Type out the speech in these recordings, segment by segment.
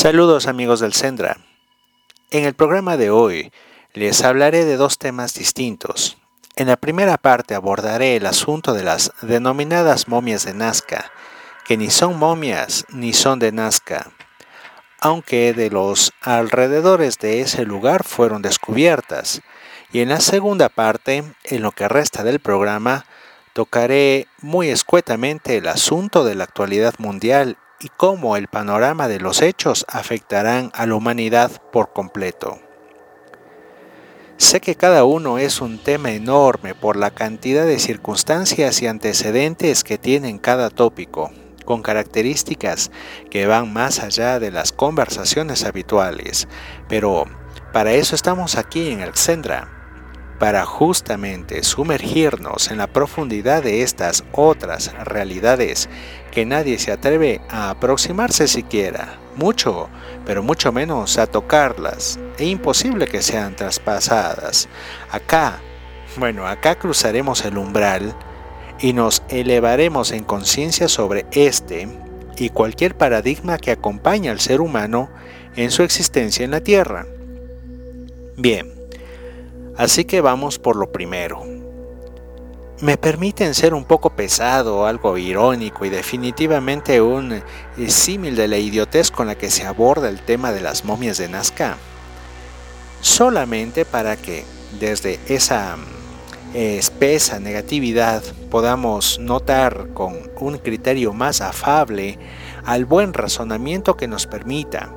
Saludos amigos del Sendra. En el programa de hoy les hablaré de dos temas distintos. En la primera parte abordaré el asunto de las denominadas momias de Nazca, que ni son momias ni son de Nazca, aunque de los alrededores de ese lugar fueron descubiertas. Y en la segunda parte, en lo que resta del programa, tocaré muy escuetamente el asunto de la actualidad mundial y cómo el panorama de los hechos afectarán a la humanidad por completo. Sé que cada uno es un tema enorme por la cantidad de circunstancias y antecedentes que tienen cada tópico, con características que van más allá de las conversaciones habituales, pero para eso estamos aquí en el Xendra, para justamente sumergirnos en la profundidad de estas otras realidades que nadie se atreve a aproximarse siquiera, mucho, pero mucho menos a tocarlas, e imposible que sean traspasadas. Acá, bueno, acá cruzaremos el umbral y nos elevaremos en conciencia sobre este y cualquier paradigma que acompaña al ser humano en su existencia en la Tierra. Bien, Así que vamos por lo primero. Me permiten ser un poco pesado, algo irónico y definitivamente un eh, símil de la idiotez con la que se aborda el tema de las momias de Nazca. Solamente para que desde esa eh, espesa negatividad podamos notar con un criterio más afable al buen razonamiento que nos permita,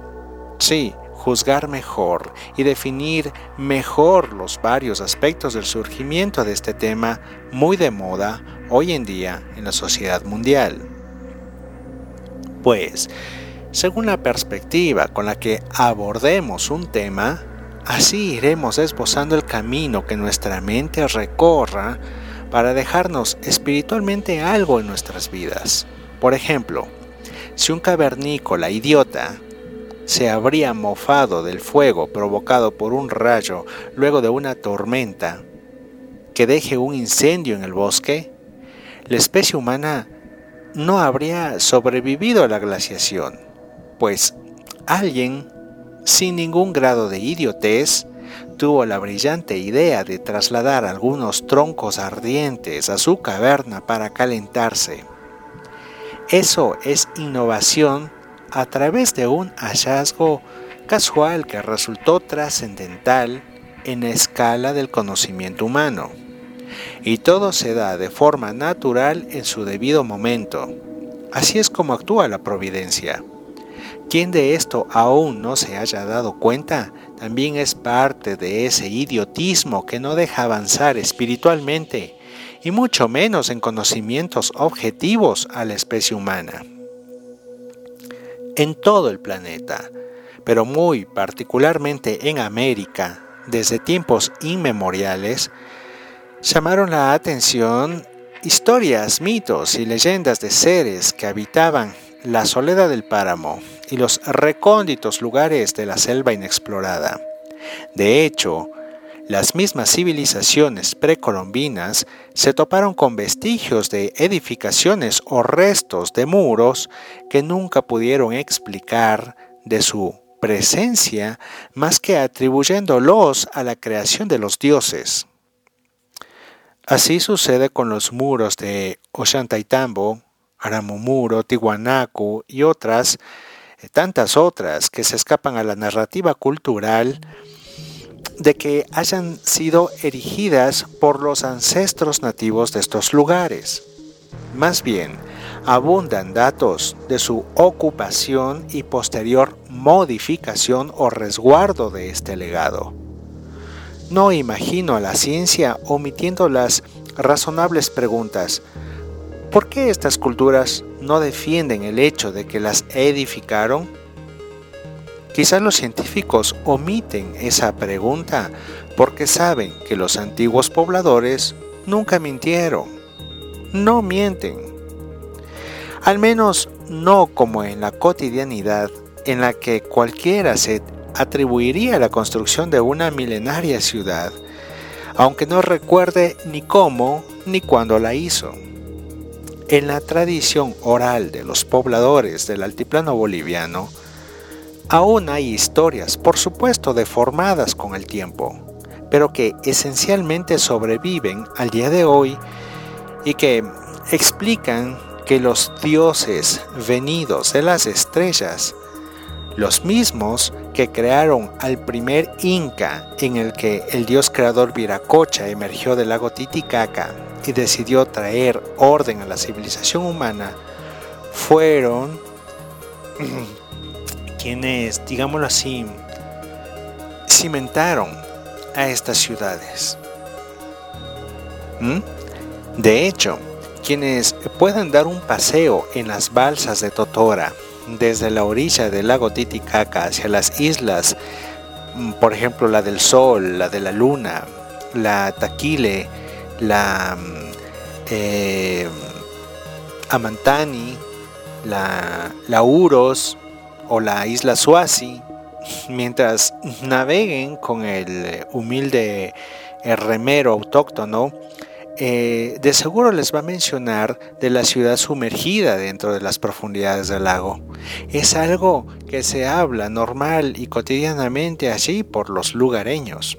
sí, juzgar mejor y definir mejor los varios aspectos del surgimiento de este tema muy de moda hoy en día en la sociedad mundial. Pues, según la perspectiva con la que abordemos un tema, así iremos esbozando el camino que nuestra mente recorra para dejarnos espiritualmente algo en nuestras vidas. Por ejemplo, si un cavernícola idiota se habría mofado del fuego provocado por un rayo luego de una tormenta que deje un incendio en el bosque, la especie humana no habría sobrevivido a la glaciación, pues alguien sin ningún grado de idiotez tuvo la brillante idea de trasladar algunos troncos ardientes a su caverna para calentarse. Eso es innovación a través de un hallazgo casual que resultó trascendental en la escala del conocimiento humano. Y todo se da de forma natural en su debido momento. Así es como actúa la providencia. Quien de esto aún no se haya dado cuenta, también es parte de ese idiotismo que no deja avanzar espiritualmente y mucho menos en conocimientos objetivos a la especie humana en todo el planeta, pero muy particularmente en América, desde tiempos inmemoriales, llamaron la atención historias, mitos y leyendas de seres que habitaban la soledad del páramo y los recónditos lugares de la selva inexplorada. De hecho, las mismas civilizaciones precolombinas se toparon con vestigios de edificaciones o restos de muros que nunca pudieron explicar de su presencia más que atribuyéndolos a la creación de los dioses. Así sucede con los muros de Ollantaytambo, Aramumuro, Tiwanaku y otras, tantas otras que se escapan a la narrativa cultural de que hayan sido erigidas por los ancestros nativos de estos lugares. Más bien, abundan datos de su ocupación y posterior modificación o resguardo de este legado. No imagino a la ciencia omitiendo las razonables preguntas, ¿Por qué estas culturas no defienden el hecho de que las edificaron? Quizás los científicos omiten esa pregunta porque saben que los antiguos pobladores nunca mintieron. No mienten. Al menos no como en la cotidianidad en la que cualquiera se atribuiría la construcción de una milenaria ciudad, aunque no recuerde ni cómo ni cuándo la hizo. En la tradición oral de los pobladores del altiplano boliviano, aún hay historias, por supuesto deformadas con el tiempo, pero que esencialmente sobreviven al día de hoy y que explican que los dioses venidos de las estrellas, los mismos que crearon al primer Inca en el que el dios creador Viracocha emergió del lago Titicaca y decidió traer orden a la civilización humana, fueron quienes, digámoslo así, cimentaron a estas ciudades. ¿Mm? De hecho, quienes puedan dar un paseo en las balsas de Totora desde la orilla del lago Titicaca hacia las islas, mm, por ejemplo la del Sol, la de la Luna, la Taquile, la mm, eh, Amantani, la, la Uros o la isla Suasi, mientras naveguen con el humilde eh, remero autóctono, eh, de seguro les va a mencionar de la ciudad sumergida dentro de las profundidades del lago. Es algo que se habla normal y cotidianamente allí por los lugareños.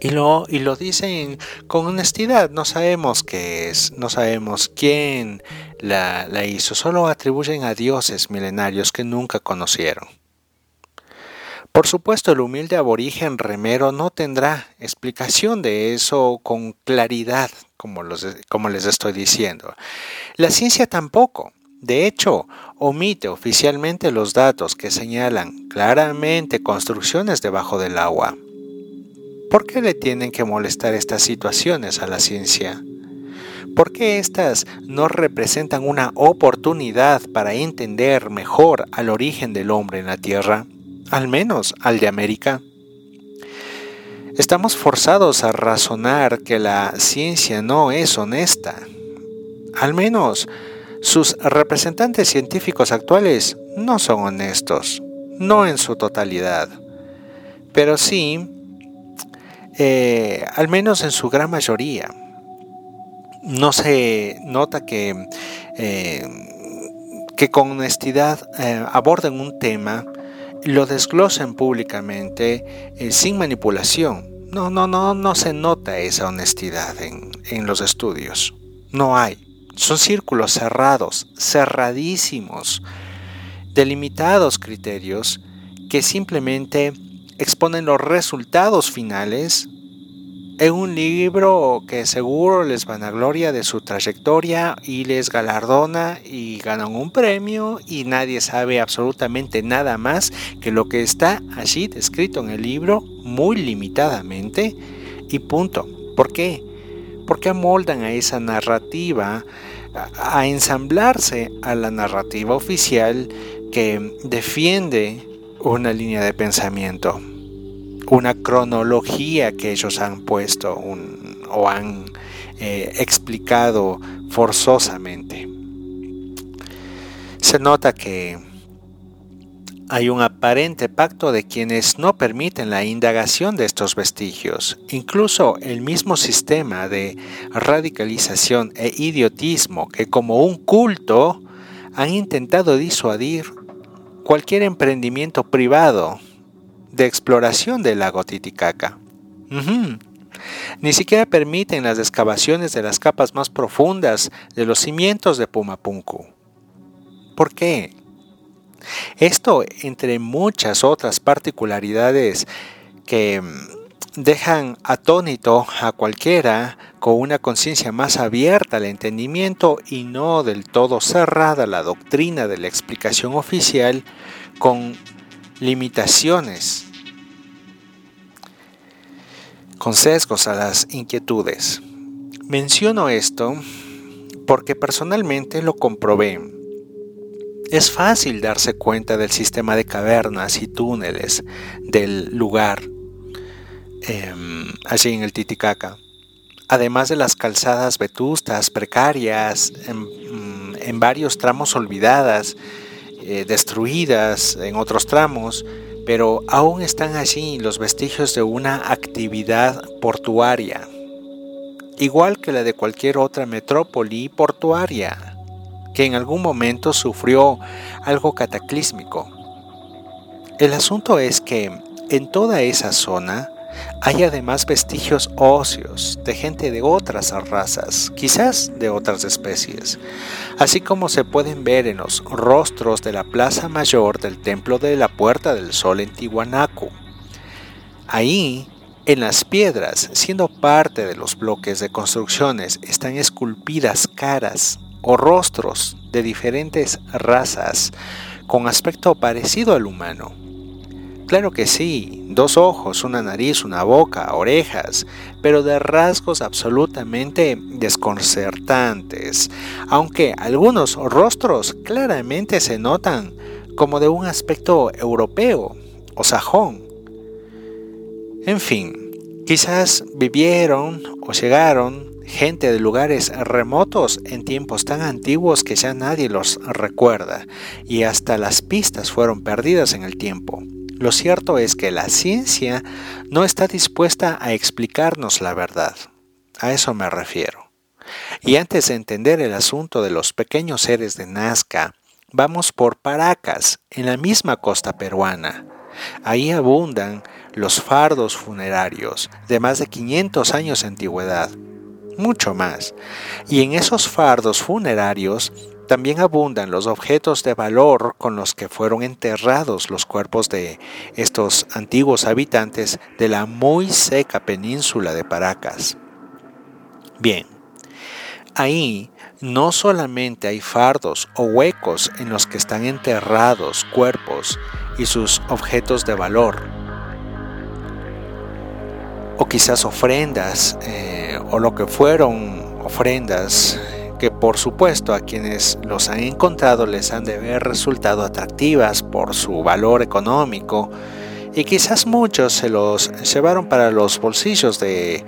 Y lo, y lo dicen con honestidad, no sabemos qué es, no sabemos quién la, la hizo, solo atribuyen a dioses milenarios que nunca conocieron. Por supuesto, el humilde aborigen remero no tendrá explicación de eso con claridad, como, como les estoy diciendo. La ciencia tampoco. De hecho, omite oficialmente los datos que señalan claramente construcciones debajo del agua. ¿Por qué le tienen que molestar estas situaciones a la ciencia? ¿Por qué estas no representan una oportunidad para entender mejor al origen del hombre en la Tierra? al menos al de América. Estamos forzados a razonar que la ciencia no es honesta. Al menos sus representantes científicos actuales no son honestos, no en su totalidad, pero sí, eh, al menos en su gran mayoría. No se nota que, eh, que con honestidad eh, aborden un tema lo desglosen públicamente sin manipulación. No, no, no, no se nota esa honestidad en, los estudios. No hay. Son círculos cerrados, cerradísimos, delimitados criterios que simplemente exponen los resultados finales en un libro que seguro les van a gloria de su trayectoria y les galardona y ganan un premio y nadie sabe absolutamente nada más que lo que está allí descrito en el libro muy limitadamente y punto. ¿Por qué? Porque amoldan a esa narrativa, a ensamblarse a la narrativa oficial que defiende una línea de pensamiento una cronología que ellos han puesto o han eh, explicado forzosamente. Se nota que hay un aparente pacto de quienes no permiten la indagación de estos vestigios. Incluso el mismo sistema de radicalización e idiotismo que como un culto han intentado disuadir cualquier emprendimiento privado de exploración del lago Titicaca. Ni siquiera permiten las excavaciones de las capas más profundas de los cimientos de Pumapunku. ¿Por qué? Esto, entre muchas otras particularidades que mm, dejan atónito a cualquiera con una conciencia más abierta al entendimiento y no del todo cerrada la doctrina de la explicación oficial, con limitaciones, con sesgos a las inquietudes. Menciono esto porque personalmente lo comprobé. Es fácil darse cuenta del sistema de cavernas y túneles del lugar em, allí en el Titicaca. Además de las calzadas vetustas, precarias, en, en varios tramos olvidadas, eh, destruidas en otros tramos, pero aún están allí los vestigios de una actividad portuaria, igual que la de cualquier otra metrópoli portuaria, que en algún momento sufrió algo cataclísmico. El asunto es que en toda esa zona hay además vestigios óseos de gente de otras razas, quizás de otras especies, así como se pueden ver en los rostros de la plaza mayor del templo de la Puerta del Sol en Tiwanaku. Ahí, en las piedras, siendo parte de los bloques de construcciones, están esculpidas caras o rostros de diferentes razas con aspecto parecido al humano Claro que sí, dos ojos, una nariz, una boca, orejas, pero de rasgos absolutamente desconcertantes, aunque algunos rostros claramente se notan como de un aspecto europeo o sajón. En fin, quizás vivieron o llegaron gente de lugares remotos en tiempos tan antiguos que ya nadie los recuerda y hasta las pistas fueron perdidas en el tiempo. Lo cierto es que la ciencia no está dispuesta a explicarnos la verdad. A eso me refiero. Y antes de entender el asunto de los pequeños seres de Nazca, vamos por Paracas, en la misma costa peruana. Ahí abundan los fardos funerarios de más de 500 años de antigüedad, mucho más. Y en esos fardos funerarios también abundan los objetos de valor con los que fueron enterrados los cuerpos de estos antiguos habitantes de la muy seca península de Paracas. Bien, ahí no solamente hay fardos o huecos en los que están enterrados cuerpos y sus objetos de valor, o quizás ofrendas, eh, o lo que fueron ofrendas que por supuesto a quienes los han encontrado les han de haber resultado atractivas por su valor económico y quizás muchos se los llevaron para los bolsillos de,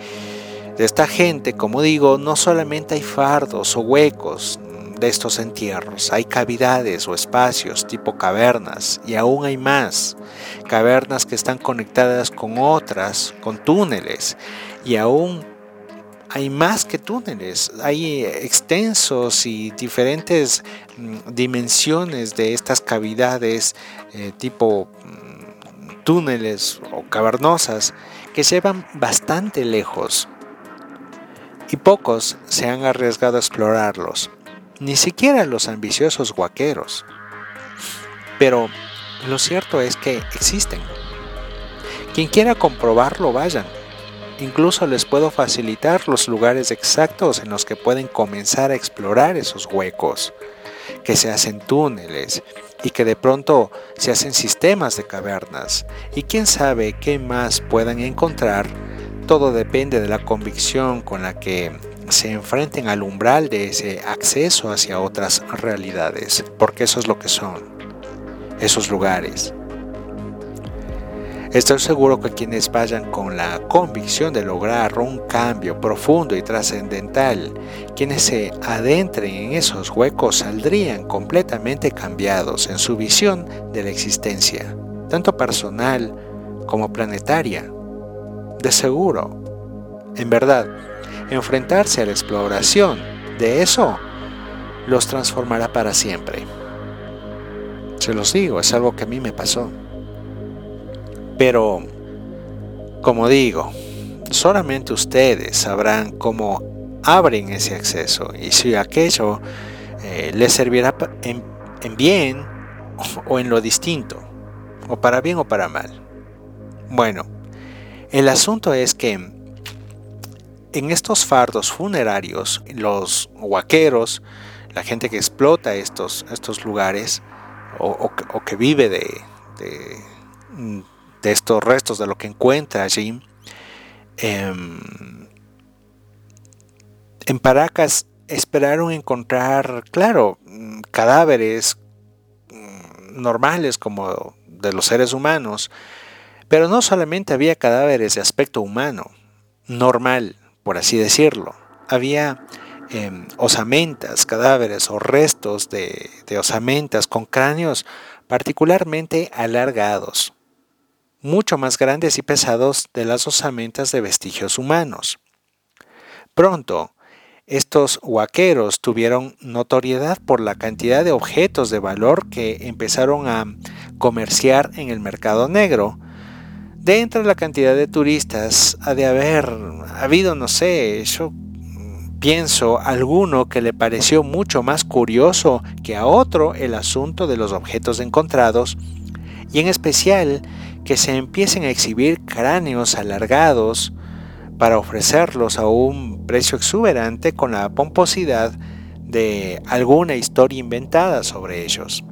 de esta gente. Como digo, no solamente hay fardos o huecos de estos entierros, hay cavidades o espacios tipo cavernas y aún hay más, cavernas que están conectadas con otras, con túneles y aún hay más que túneles, hay extensos y diferentes mm, dimensiones de estas cavidades eh, tipo mm, túneles o cavernosas que llevan bastante lejos y pocos se han arriesgado a explorarlos, ni siquiera los ambiciosos guaqueros. Pero lo cierto es que existen. Quien quiera comprobarlo, vayan Incluso les puedo facilitar los lugares exactos en los que pueden comenzar a explorar esos huecos, que se hacen túneles y que de pronto se hacen sistemas de cavernas. Y quién sabe qué más puedan encontrar. Todo depende de la convicción con la que se enfrenten al umbral de ese acceso hacia otras realidades, porque eso es lo que son, esos lugares. Estoy seguro que quienes vayan con la convicción de lograr un cambio profundo y trascendental, quienes se adentren en esos huecos saldrían completamente cambiados en su visión de la existencia, tanto personal como planetaria. De seguro. En verdad, enfrentarse a la exploración de eso los transformará para siempre. Se los digo, es algo que a mí me pasó. Pero, como digo, solamente ustedes sabrán cómo abren ese acceso y si aquello eh, les servirá en, en bien o en lo distinto, o para bien o para mal. Bueno, el asunto es que en estos fardos funerarios, los huaqueros, la gente que explota estos, estos lugares o, que vive de estos restos, de lo que encuentra allí. Em, en Paracas esperaron encontrar, claro, mm, cadáveres mm, normales como de los seres humanos, pero no solamente había cadáveres de aspecto humano, normal, por así decirlo, había em, osamentas, cadáveres o restos de, de osamentas con cráneos particularmente alargados, mucho más grandes y pesados de las osamentas de vestigios humanos. Pronto, estos huaqueros tuvieron notoriedad por la cantidad de objetos de valor que empezaron a comerciar en el mercado negro. De entre la cantidad de turistas ha de haber habido, no sé, yo pienso, alguno que le pareció mucho más curioso que a otro el asunto de los objetos encontrados, y en especial que se empiecen a exhibir cráneos alargados, para ofrecerlos a un precio exuberante con la pomposidad de alguna historia inventada sobre ellos.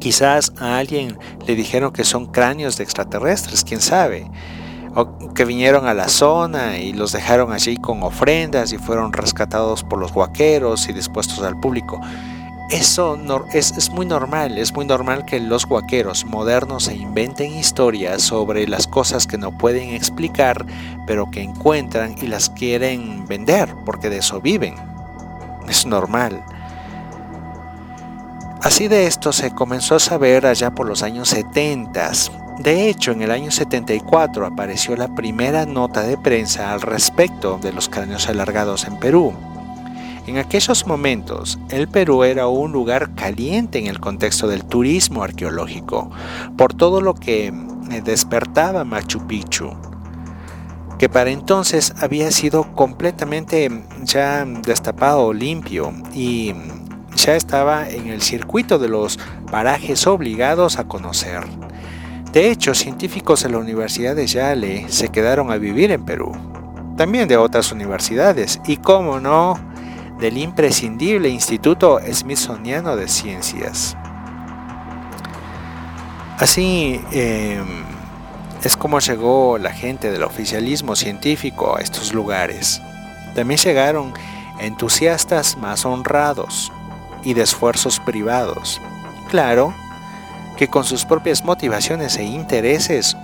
Quizás a alguien le dijeron que son cráneos de extraterrestres, quién sabe, o que vinieron a la zona y los dejaron allí con ofrendas y fueron rescatados por los guaqueros y dispuestos al público. Eso es, muy normal, es muy normal que los guaqueros modernos se inventen historias sobre las cosas que no pueden explicar, pero que encuentran y las quieren vender, porque de eso viven. Es normal. Así de esto se comenzó a saber allá por los años 70. De hecho, en el año 74 apareció la primera nota de prensa al respecto de los cráneos alargados en Perú. En aquellos momentos, el Perú era un lugar caliente en el contexto del turismo arqueológico, por todo lo que eh, despertaba Machu Picchu, que para entonces había sido completamente ya destapado, limpio y ya estaba en el circuito de los parajes obligados a conocer. De hecho, científicos de la Universidad de Yale se quedaron a vivir en Perú, también de otras universidades, y cómo no, del imprescindible Instituto Smithsoniano de Ciencias. Así em, es como llegó la gente del oficialismo científico a estos lugares. También llegaron entusiastas más honrados y de esfuerzos privados. Claro que con sus propias motivaciones e intereses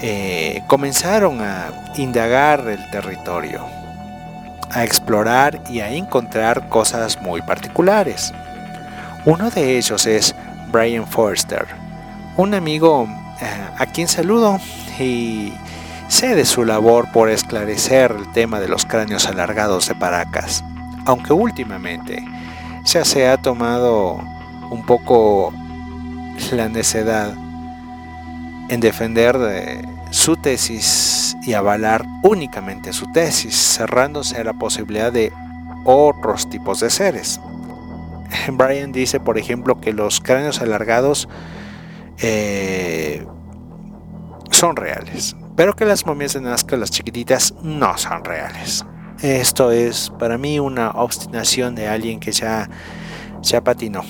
eh, comenzaron a indagar el territorio a explorar y a encontrar cosas muy particulares. Uno de ellos es Brian Forster, un amigo eh, a quien saludo y sé de su labor por esclarecer el tema de los cráneos alargados de Paracas, aunque últimamente ya se ha tomado un poco la necedad en defender de su tesis y avalar únicamente su tesis, cerrándose a la posibilidad de otros tipos de seres. Brian dice, por ejemplo, que los cráneos alargados eh, son reales, pero que las momias de Nazca, las chiquititas, no son reales. Esto es para mí una obstinación de alguien que ya, ya patinó.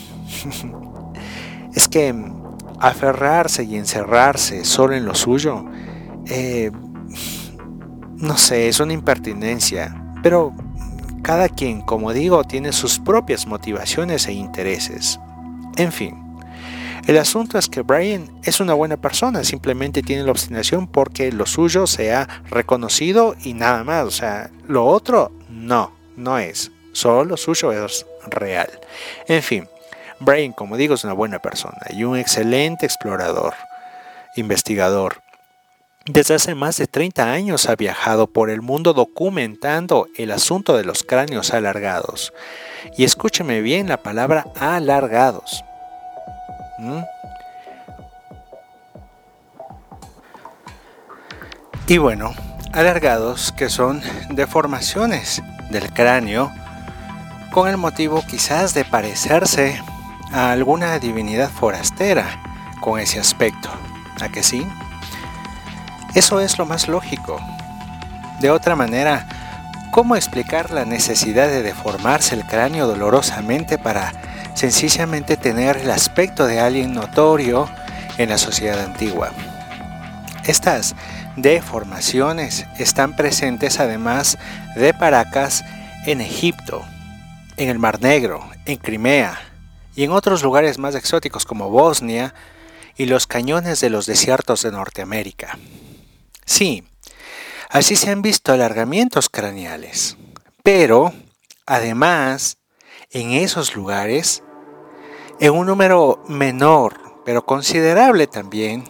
es que aferrarse y encerrarse solo en lo suyo eh, no sé, es una impertinencia, pero cada quien, como digo, tiene sus propias motivaciones e intereses. En fin, el asunto es que Brian es una buena persona, simplemente tiene la obstinación porque lo suyo se ha reconocido y nada más, o sea, lo otro no, no es, solo lo suyo es real. En fin, Brian, como digo, es una buena persona y un excelente explorador, investigador. Desde hace más de 30 años ha viajado por el mundo documentando el asunto de los cráneos alargados. Y escúcheme bien la palabra alargados. ¿Mm? Y bueno, alargados que son deformaciones del cráneo con el motivo quizás de parecerse a alguna divinidad forastera con ese aspecto. ¿A que sí? Eso es lo más lógico. De otra manera, ¿cómo explicar la necesidad de deformarse el cráneo dolorosamente para sencillamente tener el aspecto de alguien notorio en la sociedad antigua? Estas deformaciones están presentes además de Paracas en Egipto, en el Mar Negro, en Crimea y en otros lugares más exóticos como Bosnia y los cañones de los desiertos de Norteamérica. Sí, así se han visto alargamientos craneales, pero además en esos lugares, en un número menor pero considerable también,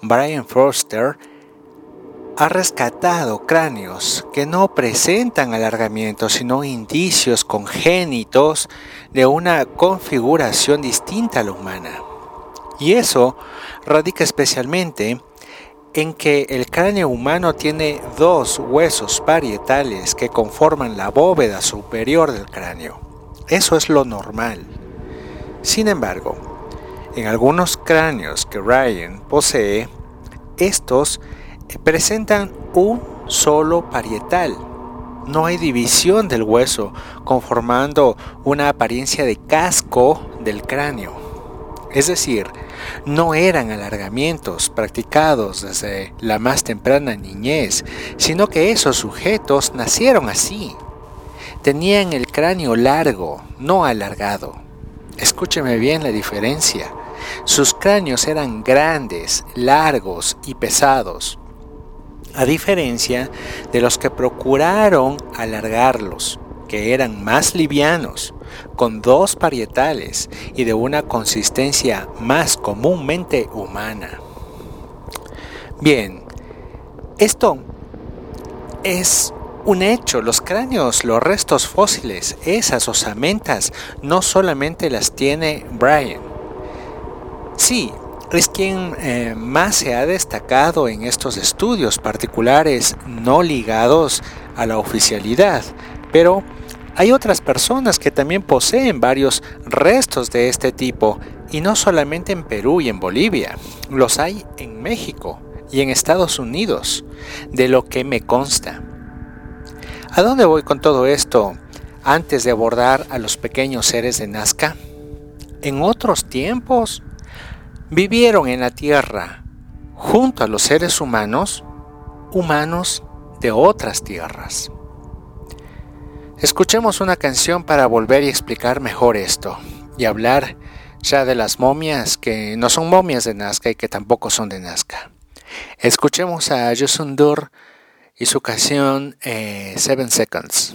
Brian Forster ha rescatado cráneos que no presentan alargamientos, sino indicios congénitos de una configuración distinta a la humana. Y eso radica especialmente en que el cráneo humano tiene dos huesos parietales que conforman la bóveda superior del cráneo. Eso es lo normal. Sin embargo, en algunos cráneos que Ryan posee, estos presentan un solo parietal. No hay división del hueso, conformando una apariencia de casco del cráneo. Es decir, no eran alargamientos practicados desde la más temprana niñez, sino que esos sujetos nacieron así. Tenían el cráneo largo, no alargado. Escúcheme bien la diferencia. Sus cráneos eran grandes, largos y pesados, a diferencia de los que procuraron alargarlos, que eran más livianos, con dos parietales y de una consistencia más comúnmente humana. Bien, esto es un hecho. Los cráneos, los restos fósiles, esas osamentas, no solamente las tiene Brian. Sí, es quien eh, más se ha destacado en estos estudios particulares no ligados a la oficialidad, pero hay otras personas que también poseen varios restos de este tipo, y no solamente en Perú y en Bolivia, los hay en México y en Estados Unidos, de lo que me consta. ¿A dónde voy con todo esto antes de abordar a los pequeños seres de Nazca? En otros tiempos, vivieron en la tierra junto a los seres humanos, humanos de otras tierras. Escuchemos una canción para volver y explicar mejor esto y hablar ya de las momias que no son momias de Nazca y que tampoco son de Nazca. Escuchemos a Yusundur y su canción eh, Seven Seconds.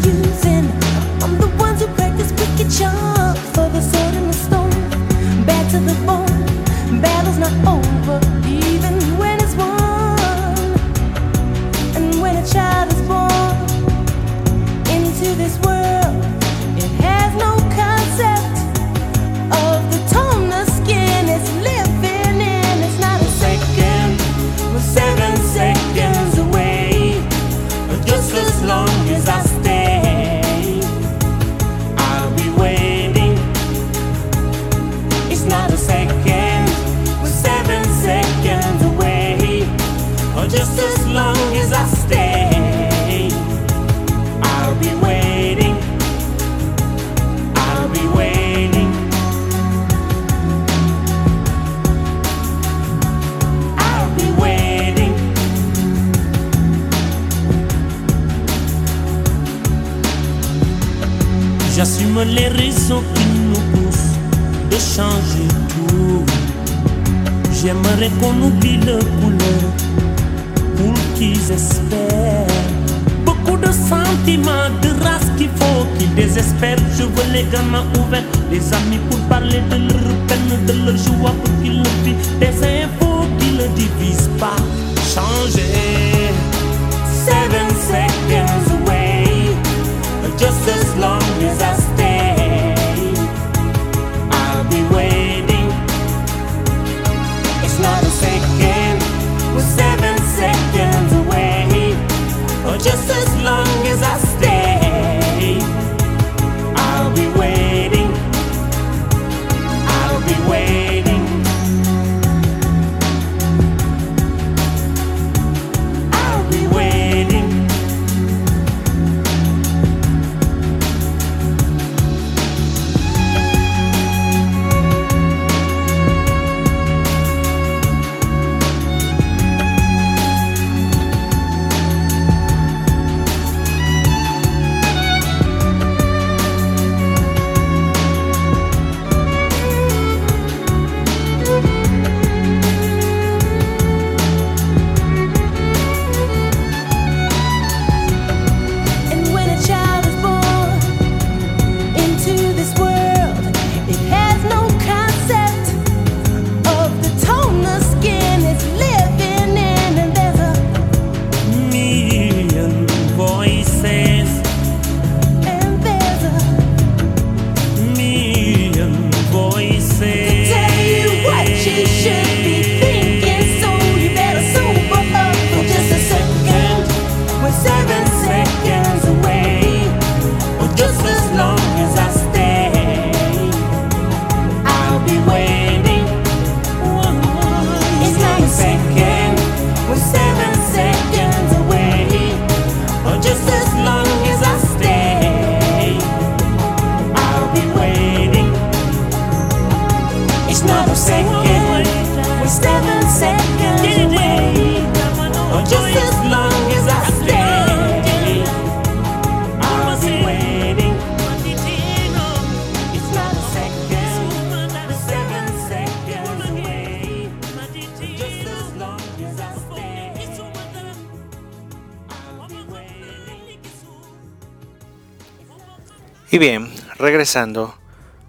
regresando,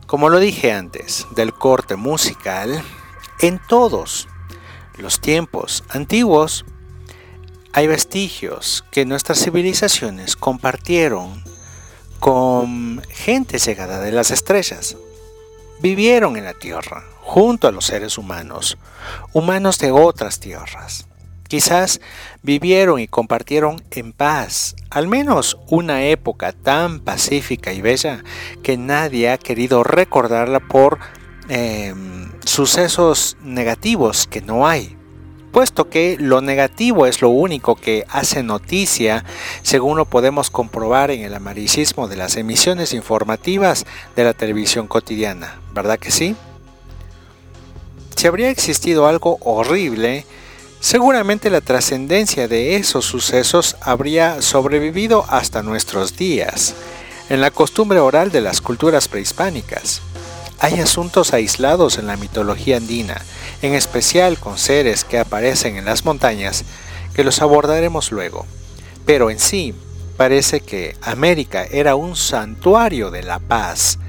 como lo dije antes, del corte musical, en todos los tiempos antiguos hay vestigios que nuestras civilizaciones compartieron con gente llegada de las estrellas. Vivieron en la Tierra, junto a los seres humanos, humanos de otras tierras. Quizás vivieron y compartieron en paz, al menos una época tan pacífica y bella que nadie ha querido recordarla por em, sucesos negativos que no hay puesto que lo negativo es lo único que hace noticia, según lo podemos comprobar en el amarillismo de las emisiones informativas de la televisión cotidiana, ¿verdad que sí? Si habría existido algo horrible, seguramente la trascendencia de esos sucesos habría sobrevivido hasta nuestros días, en la costumbre oral de las culturas prehispánicas. Hay asuntos aislados en la mitología andina, en especial con seres que aparecen en las montañas, que los abordaremos luego. Pero en sí, parece que América era un santuario de la paz,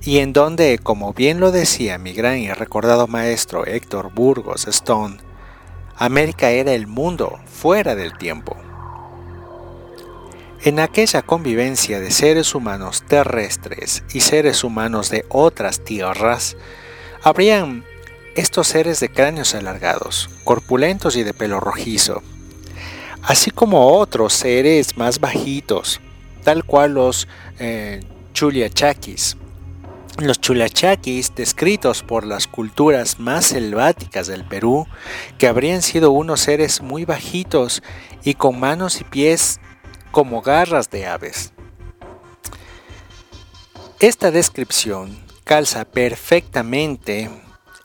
y en donde, como bien lo decía mi gran y recordado maestro Héctor Burgos Stone, América era el mundo fuera del tiempo. En aquella convivencia de seres humanos terrestres y seres humanos de otras tierras, habrían estos seres de cráneos alargados, corpulentos y de pelo rojizo, así como otros seres más bajitos, tal cual los eh. Los chuliachakis, descritos por las culturas más selváticas del Perú, que habrían sido unos seres muy bajitos y con manos y pies como garras de aves. Esta descripción calza perfectamente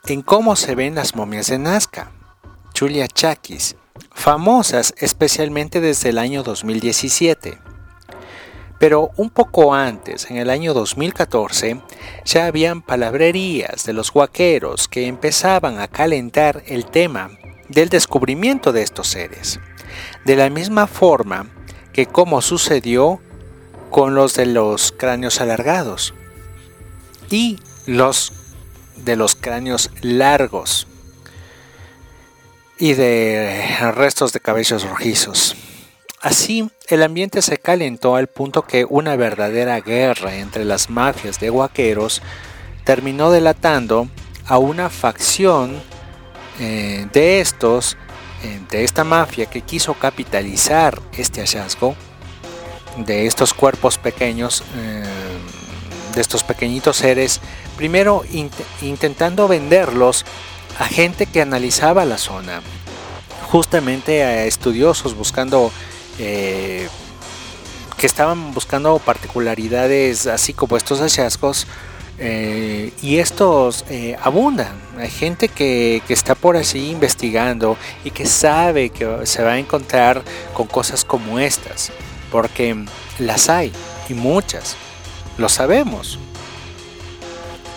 en cómo se ven las momias de Nazca, Chuliachakis, famosas especialmente desde el año 2017. Pero un poco antes, en el año 2014, ya habían palabrerías de los guaqueros que empezaban a calentar el tema del descubrimiento de estos seres. De la misma forma que como sucedió con los de los cráneos alargados y los de los cráneos largos y de restos de cabellos rojizos. Así, el ambiente se calentó al punto que una verdadera guerra entre las mafias de guaqueros terminó delatando a una facción eh, de estos de esta mafia que quiso capitalizar este hallazgo de estos cuerpos pequeños, eh, de estos pequeñitos seres, primero intentando venderlos a gente que analizaba la zona, justamente a estudiosos buscando eh, que estaban buscando particularidades así como estos hallazgos eh, y estos eh, abundan. Hay gente que, que, está por así investigando y que sabe que se va a encontrar con cosas como estas, porque las hay y muchas, lo sabemos.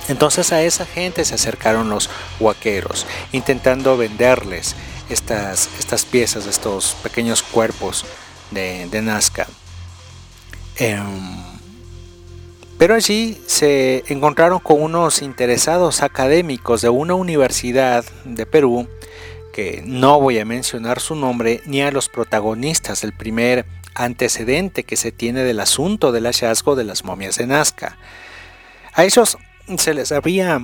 Entonces a esa gente se acercaron los huaqueros, intentando venderles estas, estas piezas, estos pequeños cuerpos de, Nazca. Em, pero allí se encontraron con unos interesados académicos de una universidad de Perú, que no voy a mencionar su nombre ni a los protagonistas del primer antecedente que se tiene del asunto del hallazgo de las momias de Nazca. A ellos se les había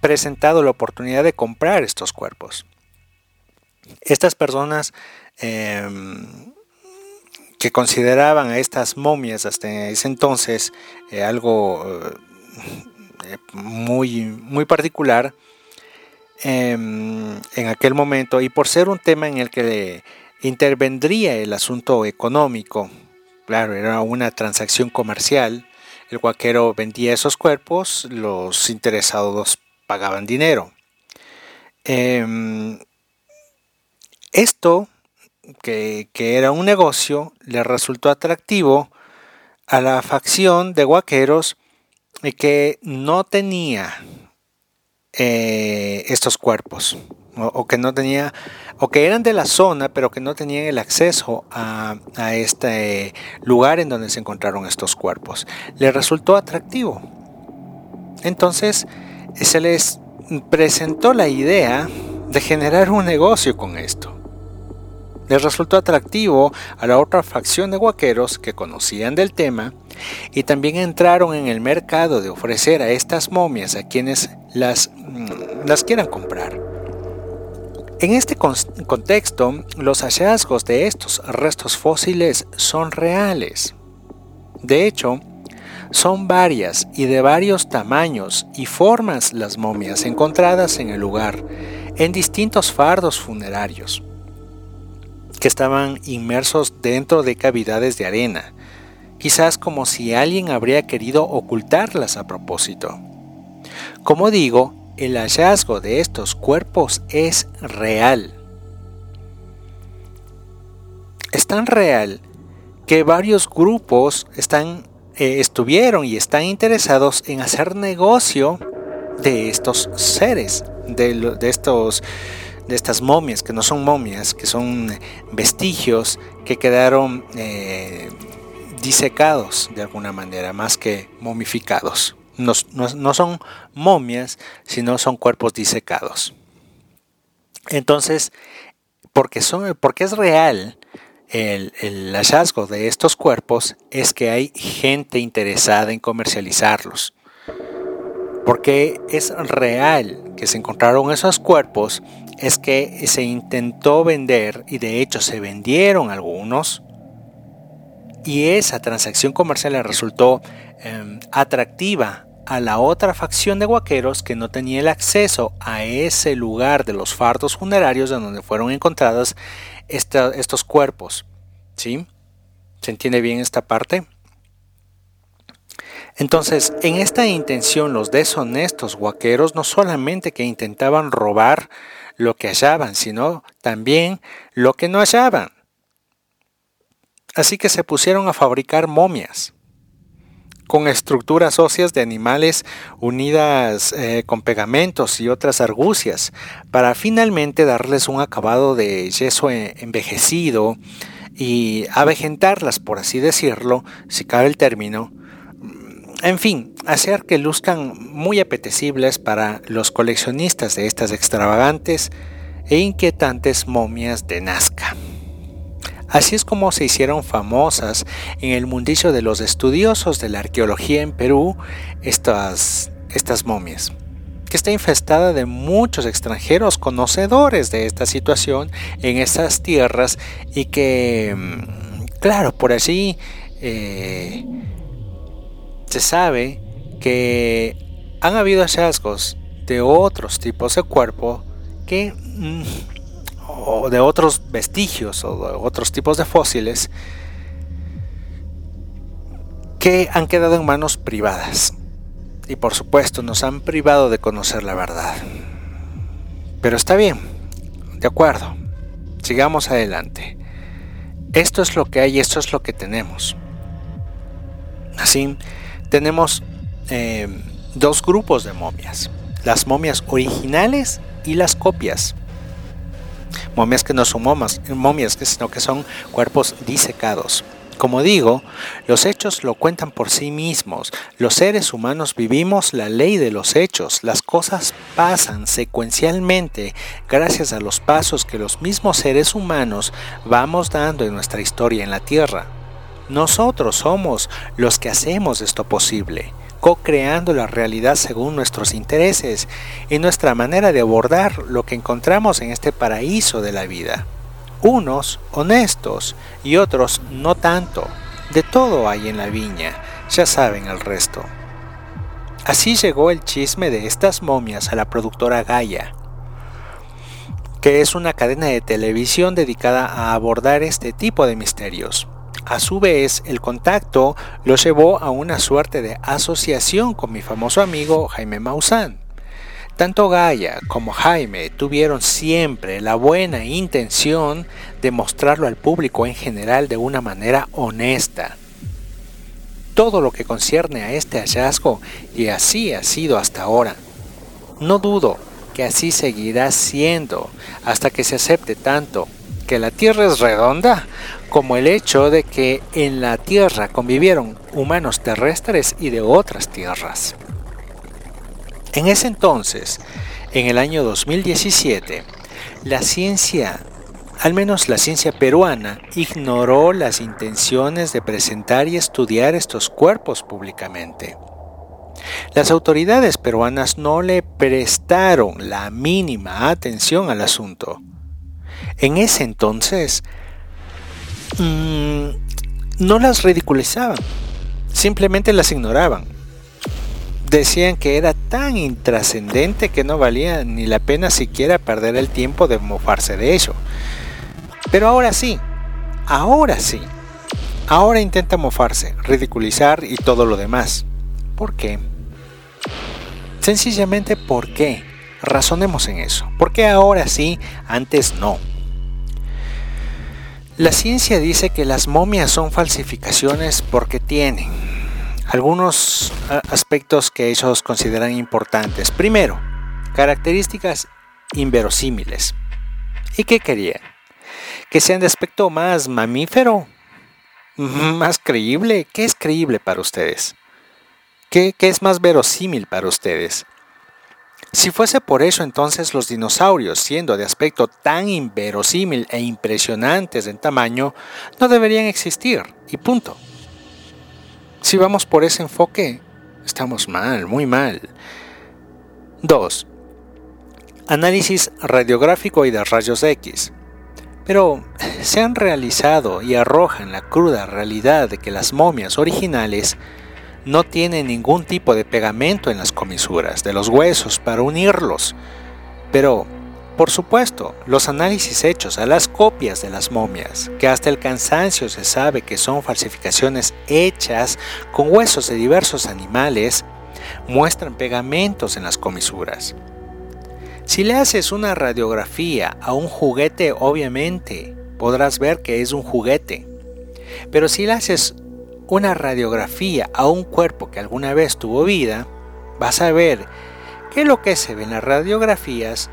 presentado la oportunidad de comprar estos cuerpos. Estas personas em, que consideraban a estas momias hasta ese entonces eh, algo eh, muy, muy particular em, en aquel momento y por ser un tema en el que intervendría el asunto económico, claro, era una transacción comercial, el guaquero vendía esos cuerpos, los interesados pagaban dinero. Em, esto que, era un negocio, le resultó atractivo a la facción de guaqueros que no tenía eh, estos cuerpos, o, que no tenía, o que eran de la zona, pero que no tenían el acceso a, este lugar en donde se encontraron estos cuerpos. Les resultó atractivo. Entonces se les presentó la idea de generar un negocio con esto. Les resultó atractivo a la otra facción de guaqueros que conocían del tema y también entraron en el mercado de ofrecer a estas momias a quienes las, mm, las quieran comprar. En este contexto, los hallazgos de estos restos fósiles son reales. De hecho, son varias y de varios tamaños y formas las momias encontradas en el lugar, en distintos fardos funerarios, que estaban inmersos dentro de cavidades de arena, quizás como si alguien habría querido ocultarlas a propósito. Como digo, el hallazgo de estos cuerpos es real. Es tan real que varios grupos están eh, estuvieron y están interesados en hacer negocio de estos seres, de, estos de estas momias, que no son momias, que son vestigios que quedaron eh, disecados de alguna manera, más que momificados. No, no, son momias, sino son cuerpos disecados. Entonces, porque, son, porque es real el, hallazgo de estos cuerpos es que hay gente interesada en comercializarlos. Porque es real que se encontraron esos cuerpos, es que se intentó vender y de hecho se vendieron algunos. Y esa transacción comercial le resultó em, atractiva a la otra facción de guaqueros que no tenía el acceso a ese lugar de los fardos funerarios de donde fueron encontradas estos cuerpos. ¿Sí? ¿Se entiende bien esta parte? Entonces, en esta intención los deshonestos guaqueros no solamente que intentaban robar lo que hallaban, sino también lo que no hallaban. Así que se pusieron a fabricar momias con estructuras óseas de animales unidas eh, con pegamentos y otras argucias, para finalmente darles un acabado de yeso eh, envejecido y avejentarlas, por así decirlo, si cabe el término, en fin, hacer que luzcan muy apetecibles para los coleccionistas de estas extravagantes e inquietantes momias de Nazca. Así es como se hicieron famosas en el mundillo de los estudiosos de la arqueología en Perú estas, estas momias, que está infestada de muchos extranjeros conocedores de esta situación en estas tierras y que, mm, claro, por allí eh, se sabe que han habido hallazgos de otros tipos de cuerpo que mm, o de otros vestigios o de otros tipos de fósiles que han quedado en manos privadas. Y por supuesto nos han privado de conocer la verdad. Pero está bien, de acuerdo, sigamos adelante. Esto es lo que hay, esto es lo que tenemos. Así, tenemos eh, dos grupos de momias. Las momias originales y las copias momias que no son momias, sino que son cuerpos disecados. Como digo, los hechos lo cuentan por sí mismos. Los seres humanos vivimos la ley de los hechos. Las cosas pasan secuencialmente gracias a los pasos que los mismos seres humanos vamos dando en nuestra historia en la Tierra. Nosotros somos los que hacemos esto posible co-creando la realidad según nuestros intereses y nuestra manera de abordar lo que encontramos en este paraíso de la vida. Unos honestos y otros no tanto. De todo hay en la viña, ya saben el resto. Así llegó el chisme de estas momias a la productora Gaia, que es una cadena de televisión dedicada a abordar este tipo de misterios. A su vez, el contacto lo llevó a una suerte de asociación con mi famoso amigo Jaime Maussan. Tanto Gaia como Jaime tuvieron siempre la buena intención de mostrarlo al público en general de una manera honesta. Todo lo que concierne a este hallazgo, y así ha sido hasta ahora. No dudo que así seguirá siendo hasta que se acepte tanto que la Tierra es redonda como el hecho de que en la Tierra convivieron humanos terrestres y de otras tierras. En ese entonces, en el año 2017, la ciencia, al menos la ciencia peruana, ignoró las intenciones de presentar y estudiar estos cuerpos públicamente. Las autoridades peruanas no le prestaron la mínima atención al asunto. En ese entonces, mmm, no las ridiculizaban, simplemente las ignoraban decían que era tan intrascendente que no valía ni la pena siquiera perder el tiempo de mofarse de ello. Pero ahora sí, ahora sí, ahora intenta mofarse, ridiculizar y todo lo demás. ¿Por qué? Sencillamente ¿por qué? Razonemos en eso. ¿Por qué ahora sí, antes no? La ciencia dice que las momias son falsificaciones porque tienen, algunos aspectos que ellos consideran importantes. Primero, características inverosímiles. ¿Y qué querían? Que sean de aspecto más mamífero, más creíble. ¿Qué es creíble para ustedes? ¿Qué, qué es más verosímil para ustedes? Si fuese por eso, entonces los dinosaurios, siendo de aspecto tan inverosímil e impresionantes en tamaño, no deberían existir, y punto. Si vamos por ese enfoque, estamos mal, muy mal. 2. Análisis radiográfico y de rayos X. Pero se han realizado y arrojan la cruda realidad de que las momias originales no tienen ningún tipo de pegamento en las comisuras de los huesos para unirlos. Pero por supuesto, los análisis hechos a las copias de las momias, que hasta el cansancio se sabe que son falsificaciones hechas con huesos de diversos animales, muestran pegamentos en las comisuras. Si le haces una radiografía a un juguete, obviamente podrás ver que es un juguete. Pero si le haces una radiografía a un cuerpo que alguna vez tuvo vida, vas a ver que lo que se ve en las radiografías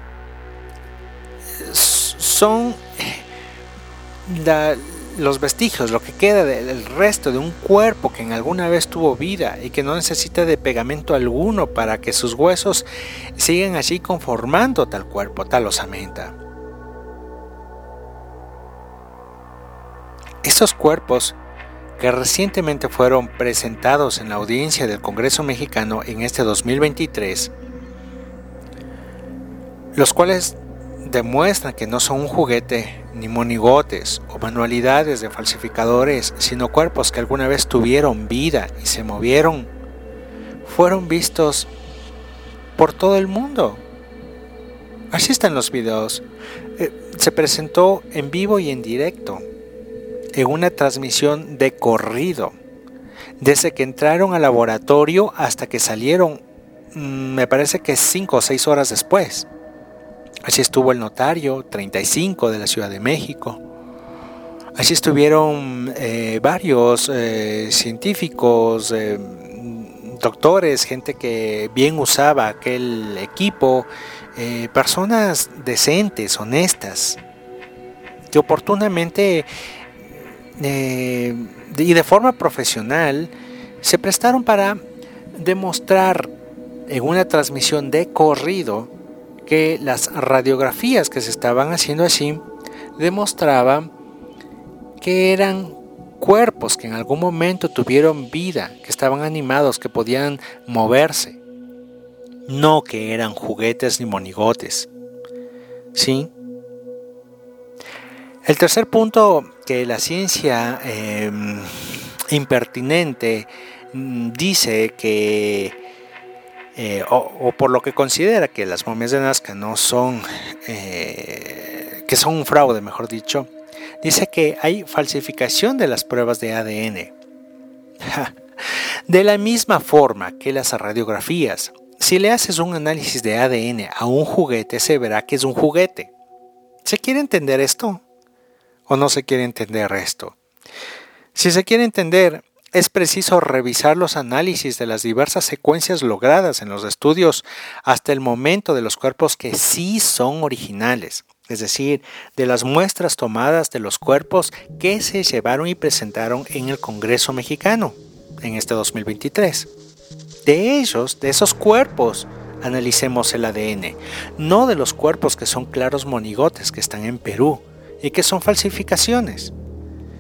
son los vestigios, lo que queda del resto de un cuerpo que en alguna vez tuvo vida y que no necesita de pegamento alguno para que sus huesos sigan allí conformando tal cuerpo, tal osamenta. Estos cuerpos que recientemente fueron presentados en la audiencia del Congreso mexicano en este 2023, los cuales demuestran que no son un juguete, ni monigotes o manualidades de falsificadores, sino cuerpos que alguna vez tuvieron vida y se movieron, fueron vistos por todo el mundo. Así están los videos. Eh, se presentó en vivo y en directo, en una transmisión de corrido, desde que entraron al laboratorio hasta que salieron, mm, me parece que cinco o seis horas después. Así estuvo el notario 35 de la Ciudad de México. Así estuvieron eh, varios eh, científicos, eh, doctores, gente que bien usaba aquel equipo, personas decentes, honestas, que oportunamente y de forma profesional se prestaron para demostrar en una transmisión de corrido que las radiografías que se estaban haciendo así demostraban que eran cuerpos que en algún momento tuvieron vida, que estaban animados, que podían moverse, no que eran juguetes ni monigotes. ¿Sí? El tercer punto que la ciencia em, impertinente mm, dice que eh, o, por lo que considera que las momias de Nazca no son, eh, que son un fraude, mejor dicho, dice que hay falsificación de las pruebas de ADN. de la misma forma que las radiografías, si le haces un análisis de ADN a un juguete, se verá que es un juguete. ¿Se quiere entender esto? ¿O no se quiere entender esto? Si se quiere entender, es preciso revisar los análisis de las diversas secuencias logradas en los estudios hasta el momento de los cuerpos que sí son originales, es decir, de las muestras tomadas de los cuerpos que se llevaron y presentaron en el Congreso mexicano en este 2023. De ellos, de esos cuerpos, analicemos el ADN, no de los cuerpos que son claros monigotes que están en Perú y que son falsificaciones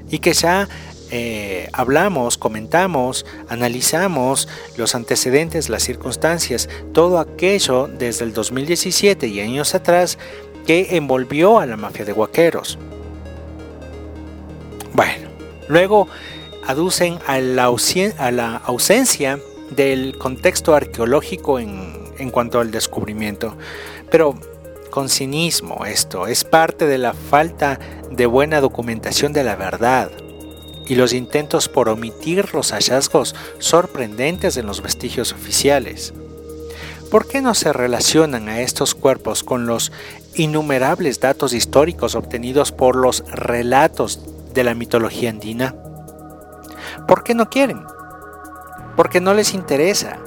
y que ya eh, hablamos, comentamos, analizamos los antecedentes, las circunstancias, todo aquello desde el 2017 y años atrás que envolvió a la mafia de guaqueros. Bueno, luego aducen a la, ausencia del contexto arqueológico en, en cuanto al descubrimiento, pero con cinismo esto, es parte de la falta de buena documentación de la verdad y los intentos por omitir los hallazgos sorprendentes en los vestigios oficiales. ¿Por qué no se relacionan a estos cuerpos con los innumerables datos históricos obtenidos por los relatos de la mitología andina? ¿Por qué no quieren? Porque no les interesa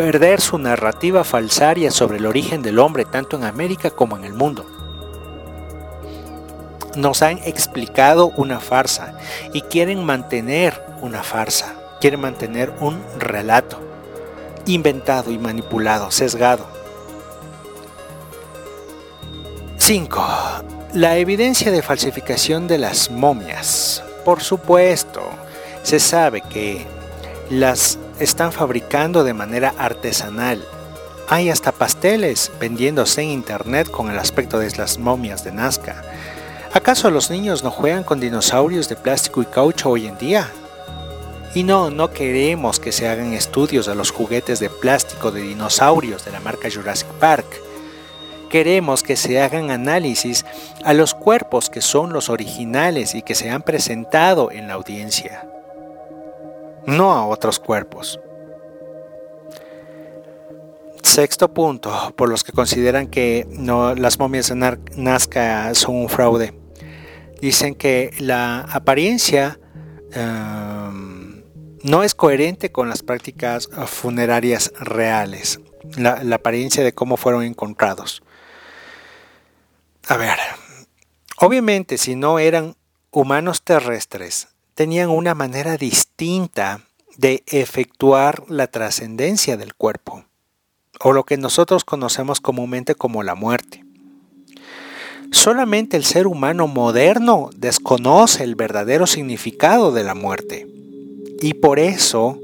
perder su narrativa falsaria sobre el origen del hombre tanto en América como en el mundo. Nos han explicado una farsa y quieren mantener una farsa, quieren mantener un relato inventado y manipulado, sesgado. 5. La evidencia de falsificación de las momias. Por supuesto, se sabe que las están fabricando de manera artesanal. Hay hasta pasteles vendiéndose en internet con el aspecto de las momias de Nazca. ¿Acaso los niños no juegan con dinosaurios de plástico y caucho hoy en día? Y no, no queremos que se hagan estudios de los juguetes de plástico de dinosaurios de la marca Jurassic Park. Queremos que se hagan análisis a los cuerpos que son los originales y que se han presentado en la audiencia, no a otros cuerpos. Sexto punto, por los que consideran que las momias de Nazca son un fraude. Dicen que la apariencia um, no es coherente con las prácticas funerarias reales, la, apariencia de cómo fueron encontrados. A ver, obviamente si no eran humanos terrestres, tenían una manera distinta de efectuar la trascendencia del cuerpo, o lo que nosotros conocemos comúnmente como la muerte. Solamente el ser humano moderno desconoce el verdadero significado de la muerte y por eso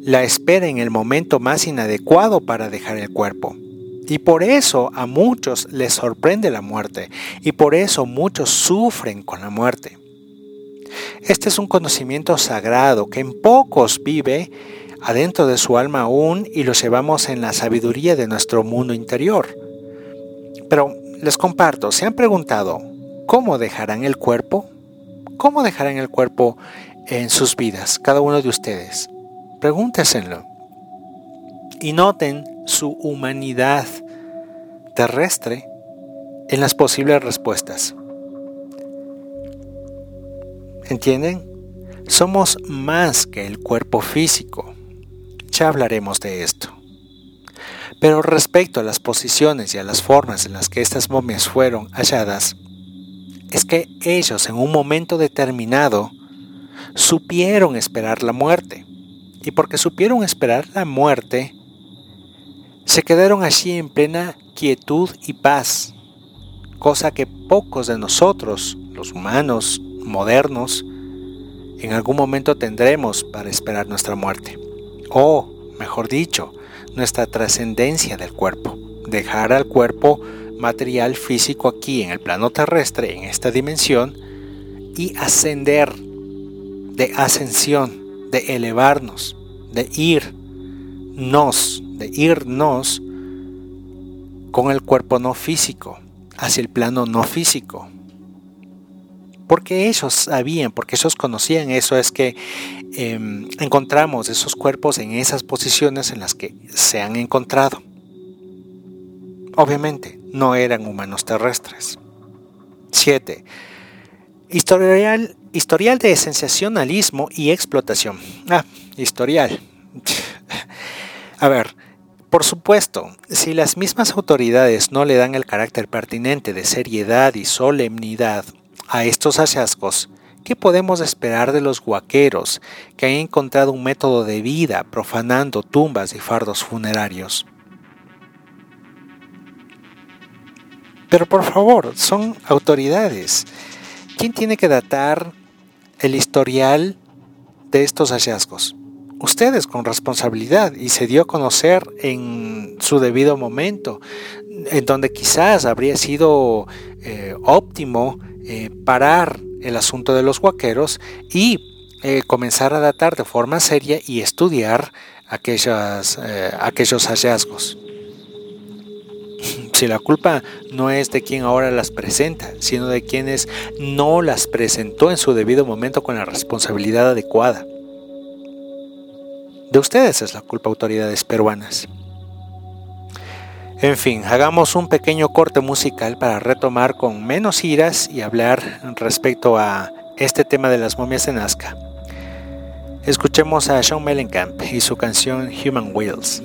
la espera en el momento más inadecuado para dejar el cuerpo. Y por eso a muchos les sorprende la muerte y por eso muchos sufren con la muerte. Este es un conocimiento sagrado que en pocos vive adentro de su alma aún y lo llevamos en la sabiduría de nuestro mundo interior. Pero les comparto, ¿se han preguntado cómo dejarán el cuerpo? ¿Cómo dejarán el cuerpo en sus vidas, cada uno de ustedes. Pregúnteselo. Y noten su humanidad terrestre en las posibles respuestas. ¿Entienden? Somos más que el cuerpo físico. Ya hablaremos de esto. Pero respecto a las posiciones y a las formas en las que estas momias fueron halladas, es que ellos en un momento determinado supieron esperar la muerte. Y porque supieron esperar la muerte, se quedaron allí en plena quietud y paz, cosa que pocos de nosotros, los humanos modernos, en algún momento tendremos para esperar nuestra muerte. O, mejor dicho, nuestra trascendencia del cuerpo. Dejar al cuerpo material físico aquí en el plano terrestre, en esta dimensión, y ascender de ascensión, de elevarnos, de irnos, de irnos con el cuerpo no físico, hacia el plano no físico. Porque ellos sabían, porque ellos conocían eso, es que em, encontramos esos cuerpos en esas posiciones en las que se han encontrado. Obviamente, no eran humanos terrestres. 7. Historial historial de sensacionalismo y explotación. Ah, historial. A ver, por supuesto, si las mismas autoridades no le dan el carácter pertinente de seriedad y solemnidad a estos hallazgos, ¿qué podemos esperar de los guaqueros que han encontrado un método de vida profanando tumbas y fardos funerarios? Pero por favor, son autoridades. ¿Quién tiene que datar el historial de estos hallazgos? Ustedes con responsabilidad y se dio a conocer en su debido momento, en donde quizás habría sido eh, óptimo eh, parar el asunto de los guaqueros y eh, comenzar a datar de forma seria y estudiar aquellas, aquellos hallazgos. Si la culpa no es de quien ahora las presenta, sino de quienes no las presentó en su debido momento con la responsabilidad adecuada. De ustedes es la culpa autoridades peruanas. En fin, hagamos un pequeño corte musical para retomar con menos iras y hablar respecto a este tema de las momias de Nazca. Escuchemos a Sean Mellencamp y su canción Human Wheels.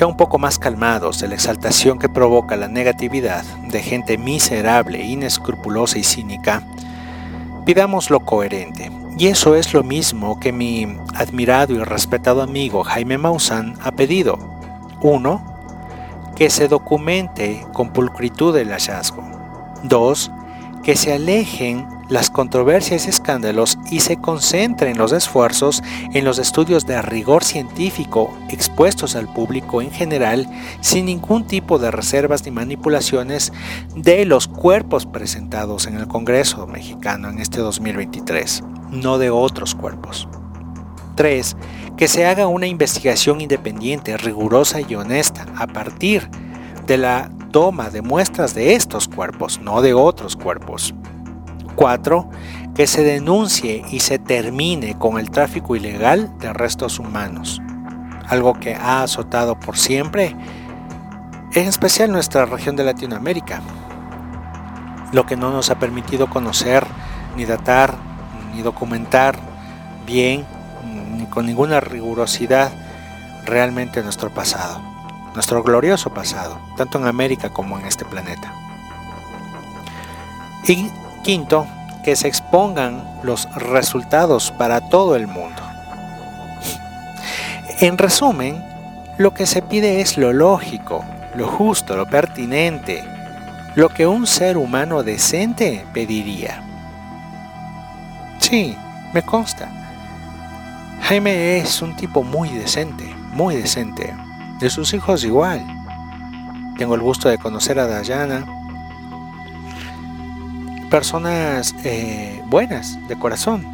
Ya un poco más calmados de la exaltación que provoca la negatividad de gente miserable, inescrupulosa y cínica, pidamos lo coherente. Y eso es lo mismo que mi admirado y respetado amigo Jaime Maussan ha pedido. Uno, que se documente con pulcritud el hallazgo. Dos, que se alejen las controversias y escándalos y se concentren los esfuerzos en los estudios de rigor científico expuestos al público en general sin ningún tipo de reservas ni manipulaciones de los cuerpos presentados en el Congreso mexicano en este 2023, no de otros cuerpos. 3. Que se haga una investigación independiente, rigurosa y honesta a partir de la toma de muestras de estos cuerpos, no de otros cuerpos. 4. Que se denuncie y se termine con el tráfico ilegal de restos humanos, algo que ha azotado por siempre, en especial nuestra región de Latinoamérica, lo que no nos ha permitido conocer, ni datar, ni documentar bien, ni con ninguna rigurosidad realmente nuestro pasado, nuestro glorioso pasado, tanto en América como en este planeta. Y quinto, que se expongan los resultados para todo el mundo. En resumen, lo que se pide es lo lógico, lo justo, lo pertinente, lo que un ser humano decente pediría. Sí, me consta. Jaime es un tipo muy decente, muy decente. De sus hijos igual. Tengo el gusto de conocer a Dayana. Personas eh, buenas, de corazón.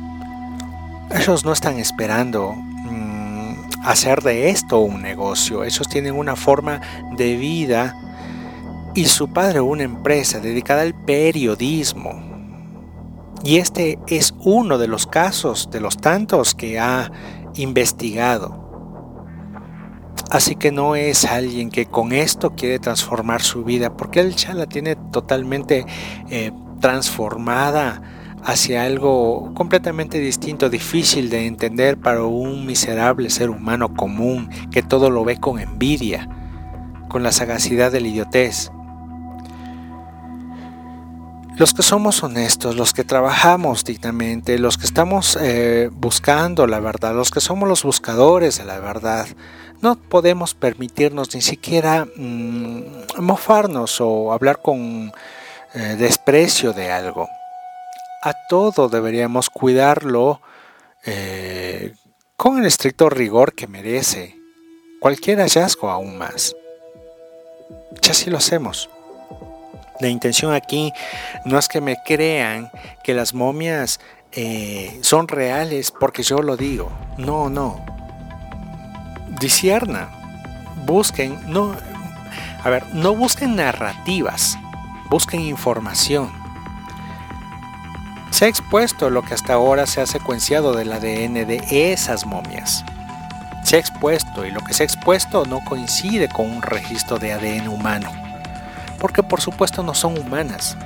Ellos no están esperando mm, hacer de esto un negocio. Ellos tienen una forma de vida y su padre una empresa dedicada al periodismo. Y este es uno de los casos, de los tantos que ha investigado. Así que no es alguien que con esto quiere transformar su vida, porque él ya la tiene totalmente eh, transformada hacia algo completamente distinto, difícil de entender para un miserable ser humano común que todo lo ve con envidia, con la sagacidad del idiotez. Los que somos honestos, los que trabajamos dignamente, los que estamos eh, buscando la verdad, los que somos los buscadores de la verdad, no podemos permitirnos ni siquiera mmm, mofarnos o hablar con eh, desprecio de algo. A todo deberíamos cuidarlo eh, con el estricto rigor que merece cualquier hallazgo aún más. Ya sí lo hacemos. La intención aquí no es que me crean que las momias eh, son reales porque yo lo digo. No, no. Disierna. Busquen, no, a ver, no busquen narrativas, busquen información. Se ha expuesto lo que hasta ahora se ha secuenciado del ADN de esas momias. Se ha expuesto y lo que se ha expuesto no coincide con un registro de ADN humano porque por supuesto no son humanas.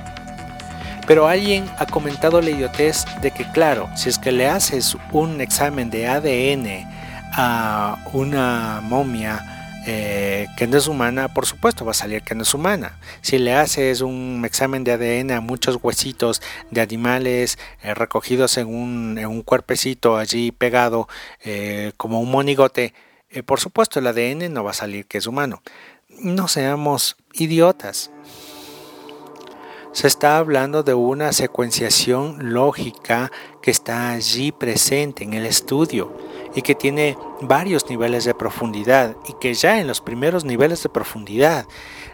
Pero alguien ha comentado la idiotez de que claro, si es que le haces un examen de ADN a una momia eh, que no es humana, por supuesto va a salir que no es humana. Si le haces un examen de ADN a muchos huesitos de animales eh, recogidos en un, en un, cuerpecito allí pegado eh, como un monigote, por supuesto el ADN no va a salir que es humano. No seamos idiotas. Se está hablando de una secuenciación lógica que está allí presente en el estudio y que tiene varios niveles de profundidad y que ya en los primeros niveles de profundidad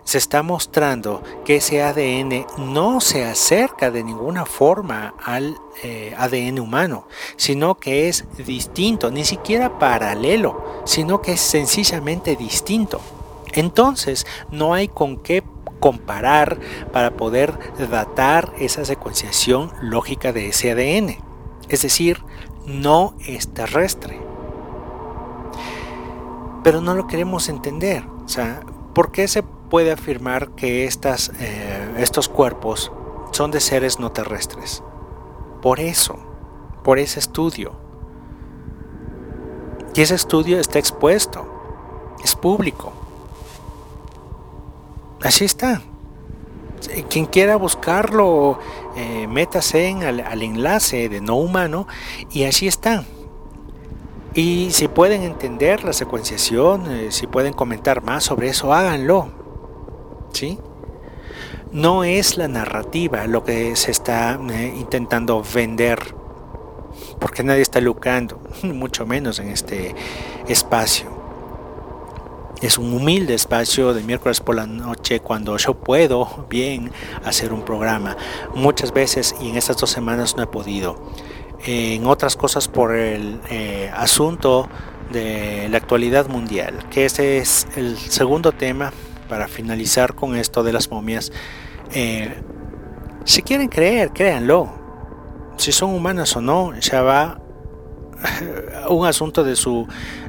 se está mostrando que ese ADN no se acerca de ninguna forma al eh, ADN humano, sino que es distinto, ni siquiera paralelo, sino que es sencillamente distinto. Entonces no hay con qué comparar para poder datar esa secuenciación lógica de ese ADN. Es decir, no es terrestre. Pero no lo queremos entender. O sea, ¿por qué se puede afirmar que estas, eh, estos cuerpos son de seres no terrestres? Por eso, por ese estudio. Y ese estudio está expuesto, es público. Así está. Quien quiera buscarlo, eh, métase en al, al, enlace de no humano y así está. Y si pueden entender la secuenciación, eh, si pueden comentar más sobre eso, háganlo. ¿Sí? No es la narrativa lo que se está eh, intentando vender, porque nadie está lucrando, mucho menos en este espacio. Es un humilde espacio de miércoles por la noche cuando yo puedo bien hacer un programa. Muchas veces y en estas dos semanas no he podido. En otras cosas por el eh, asunto de la actualidad mundial, que ese es el segundo tema para finalizar con esto de las momias. Eh, si quieren creer, créanlo. Si son humanas o no, ya va un asunto de su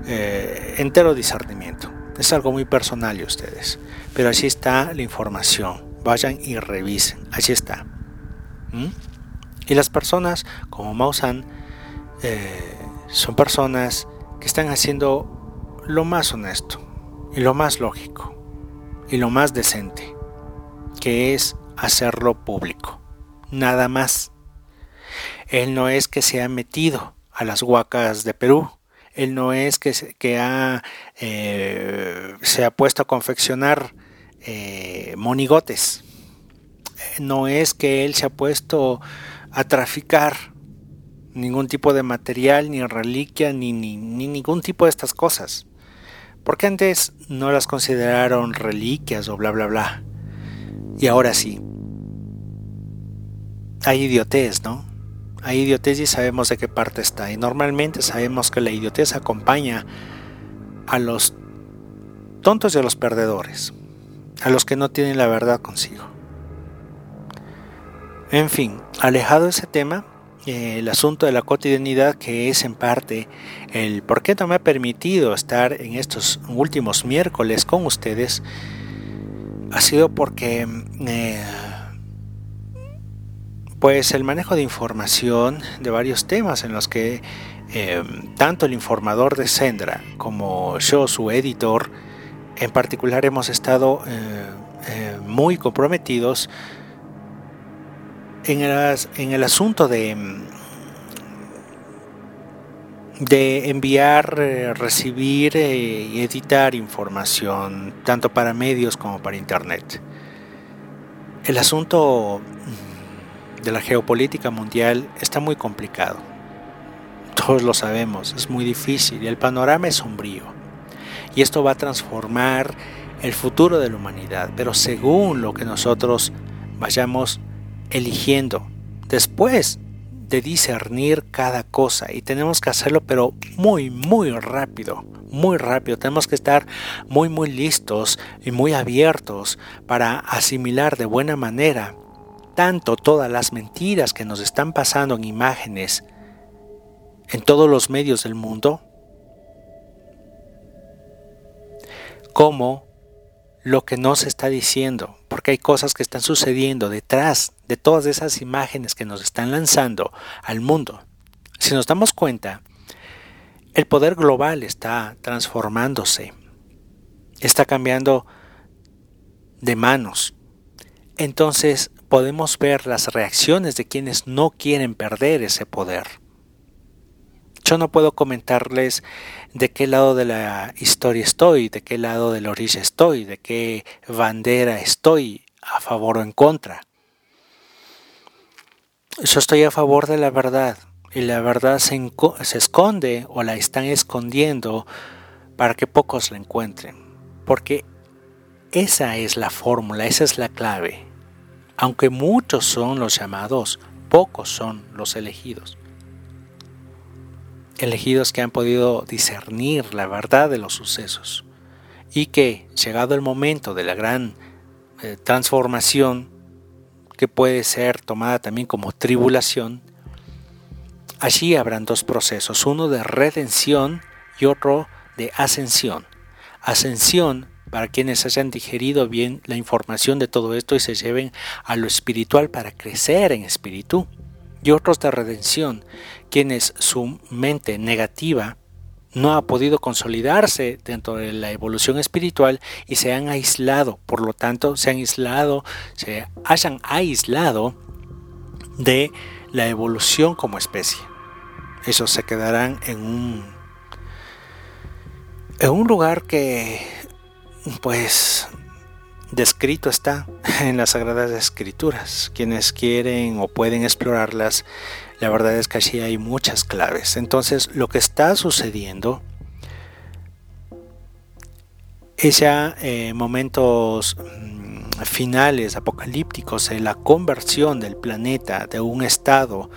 eh, entero discernimiento. Es algo muy personal de ustedes. Pero así está la información. Vayan y revisen. Así está. ¿Mm? Y las personas como Mausan eh, son personas que están haciendo lo más honesto y lo más lógico y lo más decente, que es hacerlo público. Nada más. Él no es que se ha metido a las huacas de Perú él no es que, que ha, eh, se ha puesto a confeccionar eh, monigotes. No es que él se ha puesto a traficar ningún tipo de material, ni reliquia, ni, ni, ni ningún tipo de estas cosas. Porque antes no las consideraron reliquias o bla, bla, bla. Y ahora sí. Hay idiotez, ¿no? Hay idiotez y sabemos de qué parte está. Y normalmente sabemos que la idiotez acompaña a los tontos y a los perdedores, a los que no tienen la verdad consigo. En fin, alejado ese tema, eh, el asunto de la cotidianidad, que es en parte el por qué no me ha permitido estar en estos últimos miércoles con ustedes, ha sido porque eh, pues el manejo de información de varios temas en los que eh, tanto el informador de Sendra como yo, su editor, en particular hemos estado muy comprometidos en el, asunto de, de enviar, recibir y editar información, tanto para medios como para Internet. El asunto de la geopolítica mundial está muy complicado. Todos lo sabemos, es muy difícil y el panorama es sombrío. Y esto va a transformar el futuro de la humanidad, pero según lo que nosotros vayamos eligiendo. Después de discernir cada cosa y tenemos que hacerlo pero muy muy rápido muy rápido. Tenemos que estar muy muy listos y muy abiertos para asimilar de buena manera tanto todas las mentiras que nos están pasando en imágenes en todos los medios del mundo, como lo que nos está diciendo, porque hay cosas que están sucediendo detrás de todas esas imágenes que nos están lanzando al mundo. Si nos damos cuenta, el poder global está transformándose. está cambiando de manos. Entonces podemos ver las reacciones de quienes no quieren perder ese poder. Yo no puedo comentarles de qué lado de la historia estoy, de qué lado de la orilla estoy, de qué bandera estoy, a favor o en contra. Yo estoy a favor de la verdad y la verdad se, se esconde o la están escondiendo para que pocos la encuentren. Porque esa es la fórmula, esa es la clave. Aunque muchos son los llamados, pocos son los elegidos elegidos que han podido discernir la verdad de los sucesos y que, llegado el momento de la gran eh, transformación, que puede ser tomada también como tribulación, allí habrán dos procesos, uno de redención y otro de ascensión. Ascensión para quienes hayan digerido bien la información de todo esto y se lleven a lo espiritual para crecer en espíritu y otros de redención, quienes su mente negativa no ha podido consolidarse dentro de la evolución espiritual y se han aislado, por lo tanto se han aislado, se hayan aislado de la evolución como especie. Esos se quedarán en un en un lugar que pues descrito está en las Sagradas Escrituras. Quienes quieren o pueden explorarlas, la verdad es que allí hay muchas claves. Entonces, lo que está sucediendo es ya eh, momentos mm, finales apocalípticos en la conversión del planeta de un estado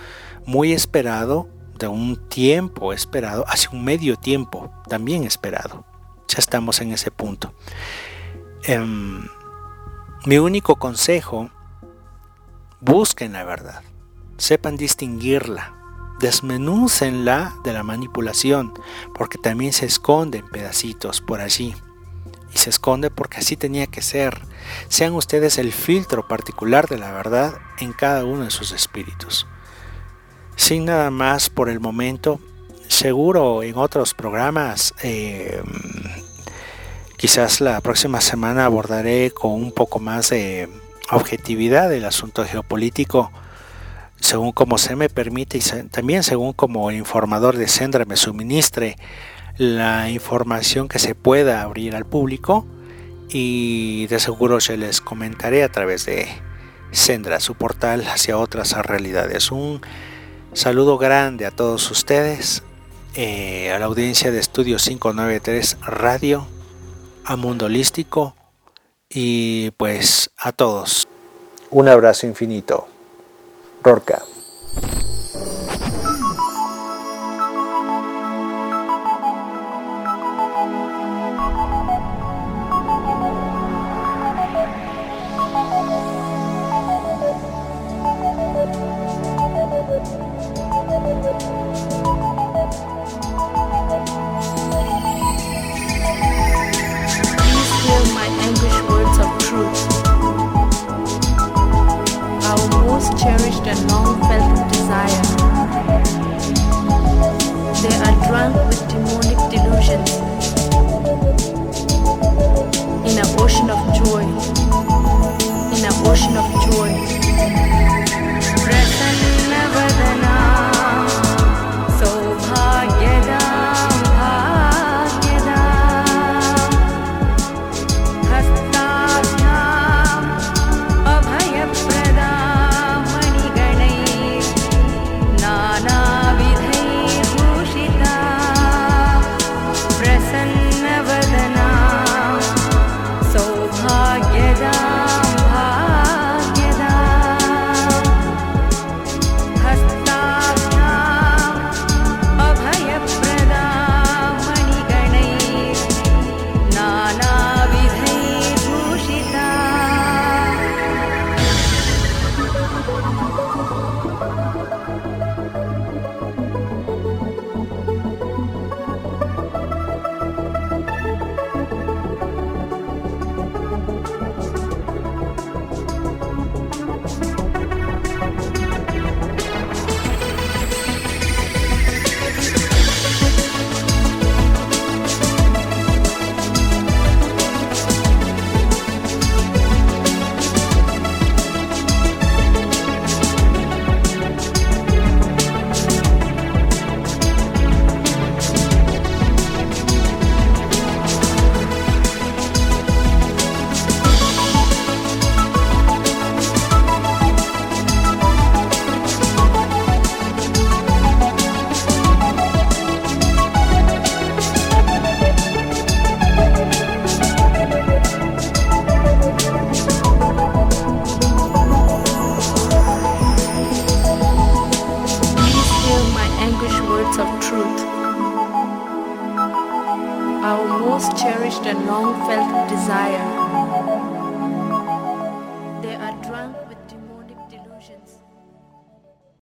muy esperado, de un tiempo esperado, hacia un medio tiempo también esperado. Ya estamos en ese punto. Em, mi único consejo, busquen la verdad, sepan distinguirla, desmenúcenla de la manipulación, porque también se esconde en pedacitos por allí. Y se esconde porque así tenía que ser. Sean ustedes el filtro particular de la verdad en cada uno de sus espíritus. Sin nada más por el momento, seguro en otros programas eh, Quizás la próxima semana abordaré con un poco más de objetividad el asunto geopolítico, según como se me permite y también según como el informador de Sendra me suministre la información que se pueda abrir al público y de seguro se les comentaré a través de Sendra, su portal hacia otras realidades. Un saludo grande a todos ustedes, eh, a la audiencia de Estudio 593 Radio a Mundo Holístico y pues a todos. Un abrazo infinito. Rorca.